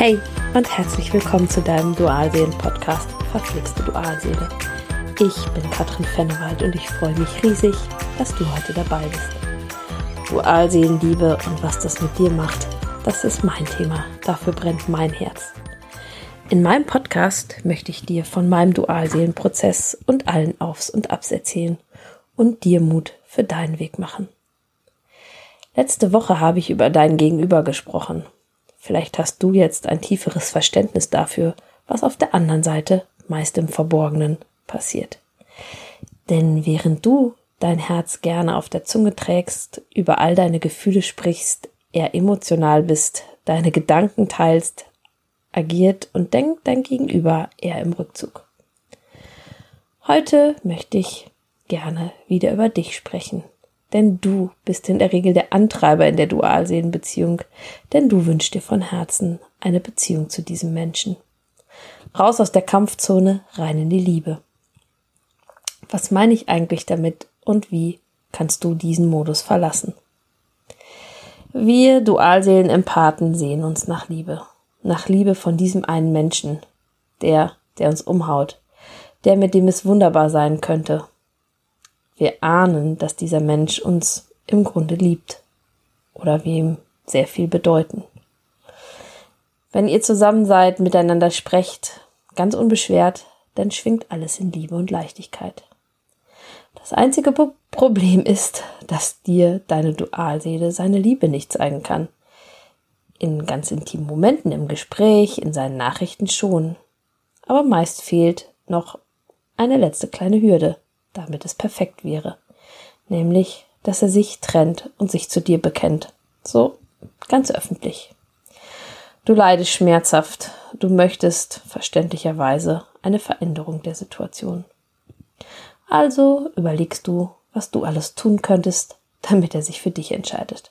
Hey und herzlich willkommen zu deinem Dualseelen-Podcast Verflixte Dualseele. Ich bin Katrin Fennewald und ich freue mich riesig, dass du heute dabei bist. Dualseelenliebe und was das mit dir macht, das ist mein Thema. Dafür brennt mein Herz. In meinem Podcast möchte ich dir von meinem Dualseelenprozess und allen Aufs und Abs erzählen und dir Mut für deinen Weg machen. Letzte Woche habe ich über dein Gegenüber gesprochen Vielleicht hast du jetzt ein tieferes Verständnis dafür, was auf der anderen Seite meist im Verborgenen passiert. Denn während du dein Herz gerne auf der Zunge trägst, über all deine Gefühle sprichst, eher emotional bist, deine Gedanken teilst, agiert und denkt dein Gegenüber eher im Rückzug. Heute möchte ich gerne wieder über dich sprechen, denn du bist in der Regel der Antreiber in der Dualseelenbeziehung, denn du wünschst dir von Herzen eine Beziehung zu diesem Menschen. Raus aus der Kampfzone, rein in die Liebe. Was meine ich eigentlich damit und wie kannst du diesen Modus verlassen? Wir Dualseelen-Empathen sehen uns nach Liebe. Nach Liebe von diesem einen Menschen. Der, der uns umhaut. Der, mit dem es wunderbar sein könnte wir ahnen, dass dieser Mensch uns im Grunde liebt oder wir ihm sehr viel bedeuten. Wenn ihr zusammen seid, miteinander sprecht, ganz unbeschwert, dann schwingt alles in Liebe und Leichtigkeit. Das einzige Problem ist, dass dir deine Dualseele seine Liebe nicht zeigen kann. In ganz intimen Momenten im Gespräch, in seinen Nachrichten schon. Aber meist fehlt noch eine letzte kleine Hürde damit es perfekt wäre. Nämlich, dass er sich trennt und sich zu dir bekennt. So ganz öffentlich. Du leidest schmerzhaft, du möchtest verständlicherweise eine Veränderung der Situation. Also überlegst du, was du alles tun könntest, damit er sich für dich entscheidet.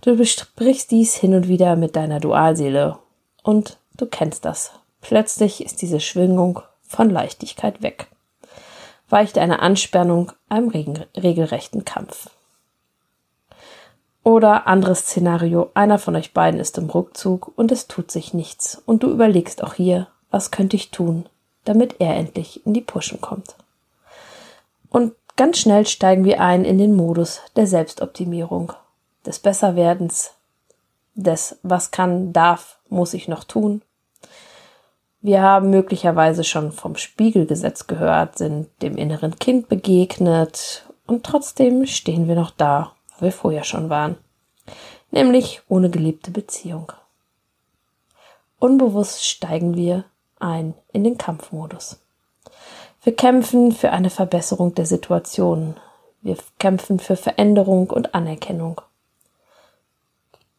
Du besprichst dies hin und wieder mit deiner Dualseele und du kennst das. Plötzlich ist diese Schwingung von Leichtigkeit weg weicht eine Anspannung einem regelrechten Kampf. Oder anderes Szenario, einer von euch beiden ist im Rückzug und es tut sich nichts und du überlegst auch hier, was könnte ich tun, damit er endlich in die Puschen kommt. Und ganz schnell steigen wir ein in den Modus der Selbstoptimierung, des Besserwerdens, des was kann, darf, muss ich noch tun, wir haben möglicherweise schon vom Spiegelgesetz gehört, sind dem inneren Kind begegnet und trotzdem stehen wir noch da, wo wir vorher schon waren. Nämlich ohne geliebte Beziehung. Unbewusst steigen wir ein in den Kampfmodus. Wir kämpfen für eine Verbesserung der Situation. Wir kämpfen für Veränderung und Anerkennung.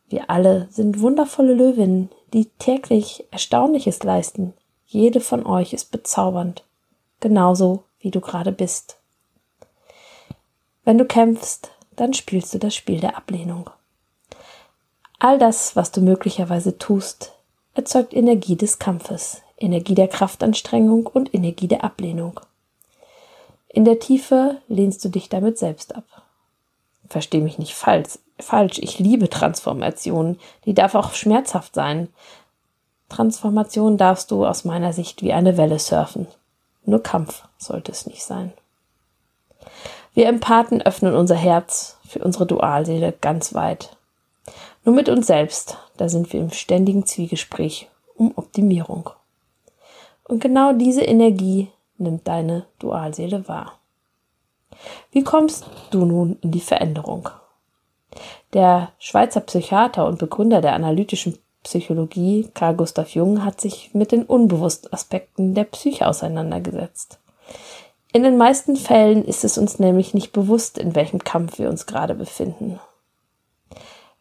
Wir alle sind wundervolle Löwinnen, die täglich Erstaunliches leisten. Jede von euch ist bezaubernd, genauso wie du gerade bist. Wenn du kämpfst, dann spielst du das Spiel der Ablehnung. All das, was du möglicherweise tust, erzeugt Energie des Kampfes, Energie der Kraftanstrengung und Energie der Ablehnung. In der Tiefe lehnst du dich damit selbst ab. Versteh mich nicht falsch, falsch. Ich liebe Transformationen. Die darf auch schmerzhaft sein. Transformation darfst du aus meiner Sicht wie eine Welle surfen. Nur Kampf sollte es nicht sein. Wir Empathen öffnen unser Herz für unsere Dualseele ganz weit. Nur mit uns selbst, da sind wir im ständigen Zwiegespräch um Optimierung. Und genau diese Energie nimmt deine Dualseele wahr. Wie kommst du nun in die Veränderung? Der Schweizer Psychiater und Begründer der analytischen Psychologie Carl Gustav Jung hat sich mit den unbewussten Aspekten der Psyche auseinandergesetzt. In den meisten Fällen ist es uns nämlich nicht bewusst, in welchem Kampf wir uns gerade befinden.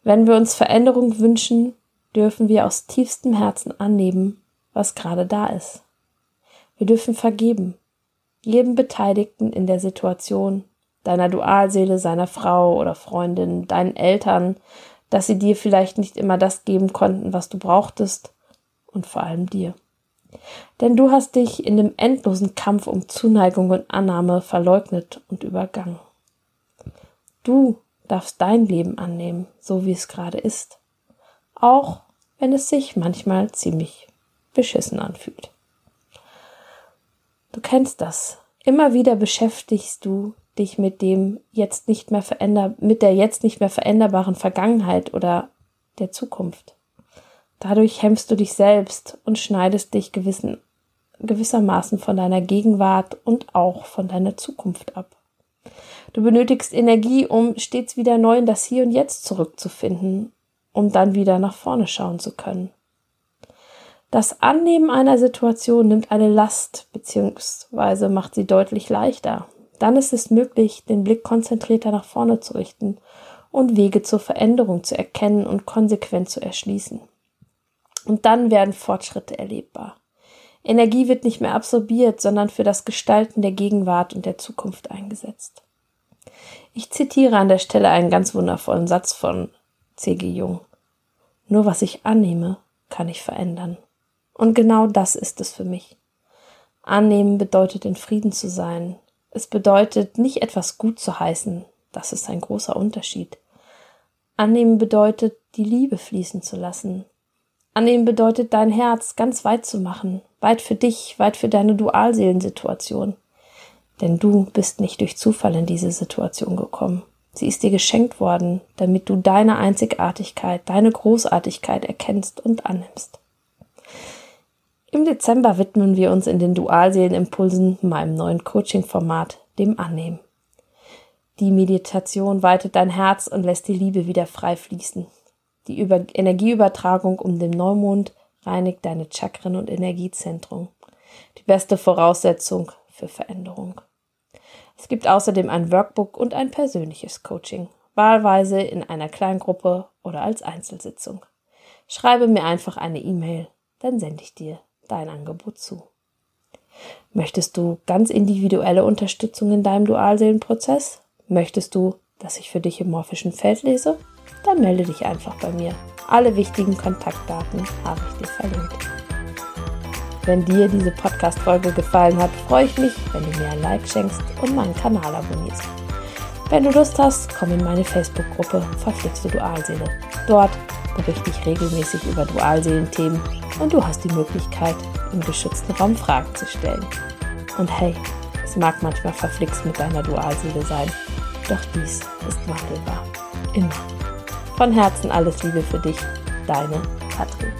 Wenn wir uns Veränderung wünschen, dürfen wir aus tiefstem Herzen annehmen, was gerade da ist. Wir dürfen vergeben, jedem Beteiligten in der Situation, deiner Dualseele, seiner Frau oder Freundin, deinen Eltern, dass sie dir vielleicht nicht immer das geben konnten, was du brauchtest und vor allem dir. Denn du hast dich in dem endlosen Kampf um Zuneigung und Annahme verleugnet und übergangen. Du darfst dein Leben annehmen, so wie es gerade ist. Auch wenn es sich manchmal ziemlich beschissen anfühlt. Du kennst das. Immer wieder beschäftigst du dich mit dem jetzt nicht mehr veränder mit der jetzt nicht mehr veränderbaren Vergangenheit oder der Zukunft. Dadurch hemmst du dich selbst und schneidest dich gewissen, gewissermaßen von deiner Gegenwart und auch von deiner Zukunft ab. Du benötigst Energie, um stets wieder neu in das Hier und Jetzt zurückzufinden, um dann wieder nach vorne schauen zu können. Das Annehmen einer Situation nimmt eine Last bzw. macht sie deutlich leichter. Dann ist es möglich, den Blick konzentrierter nach vorne zu richten und Wege zur Veränderung zu erkennen und konsequent zu erschließen. Und dann werden Fortschritte erlebbar. Energie wird nicht mehr absorbiert, sondern für das Gestalten der Gegenwart und der Zukunft eingesetzt. Ich zitiere an der Stelle einen ganz wundervollen Satz von C.G. Jung. Nur was ich annehme, kann ich verändern. Und genau das ist es für mich. Annehmen bedeutet in Frieden zu sein. Es bedeutet nicht etwas gut zu heißen. Das ist ein großer Unterschied. Annehmen bedeutet, die Liebe fließen zu lassen, Annehmen bedeutet, dein Herz ganz weit zu machen, weit für dich, weit für deine Dualseelensituation. Denn du bist nicht durch Zufall in diese Situation gekommen. Sie ist dir geschenkt worden, damit du deine Einzigartigkeit, deine Großartigkeit erkennst und annimmst. Im Dezember widmen wir uns in den Dualseelenimpulsen meinem neuen Coaching-Format, dem Annehmen. Die Meditation weitet dein Herz und lässt die Liebe wieder frei fließen. Die Über Energieübertragung um den Neumond reinigt deine Chakren und Energiezentrum. Die beste Voraussetzung für Veränderung. Es gibt außerdem ein Workbook und ein persönliches Coaching, wahlweise in einer Kleingruppe oder als Einzelsitzung. Schreibe mir einfach eine E-Mail, dann sende ich dir dein Angebot zu. Möchtest du ganz individuelle Unterstützung in deinem Dualseelenprozess? Möchtest du, dass ich für dich im morphischen Feld lese? dann melde dich einfach bei mir. Alle wichtigen Kontaktdaten habe ich dir verlinkt. Wenn dir diese Podcast-Folge gefallen hat, freue ich mich, wenn du mir ein Like schenkst und meinen Kanal abonnierst. Wenn du Lust hast, komm in meine Facebook-Gruppe Verflixte Dualseele. Dort berichte ich regelmäßig über Dualseelenthemen und du hast die Möglichkeit, im geschützten Raum Fragen zu stellen. Und hey, es mag manchmal verflixt mit deiner Dualseele sein, doch dies ist wandelbar. Immer. Von Herzen alles Liebe für dich, deine Katrin.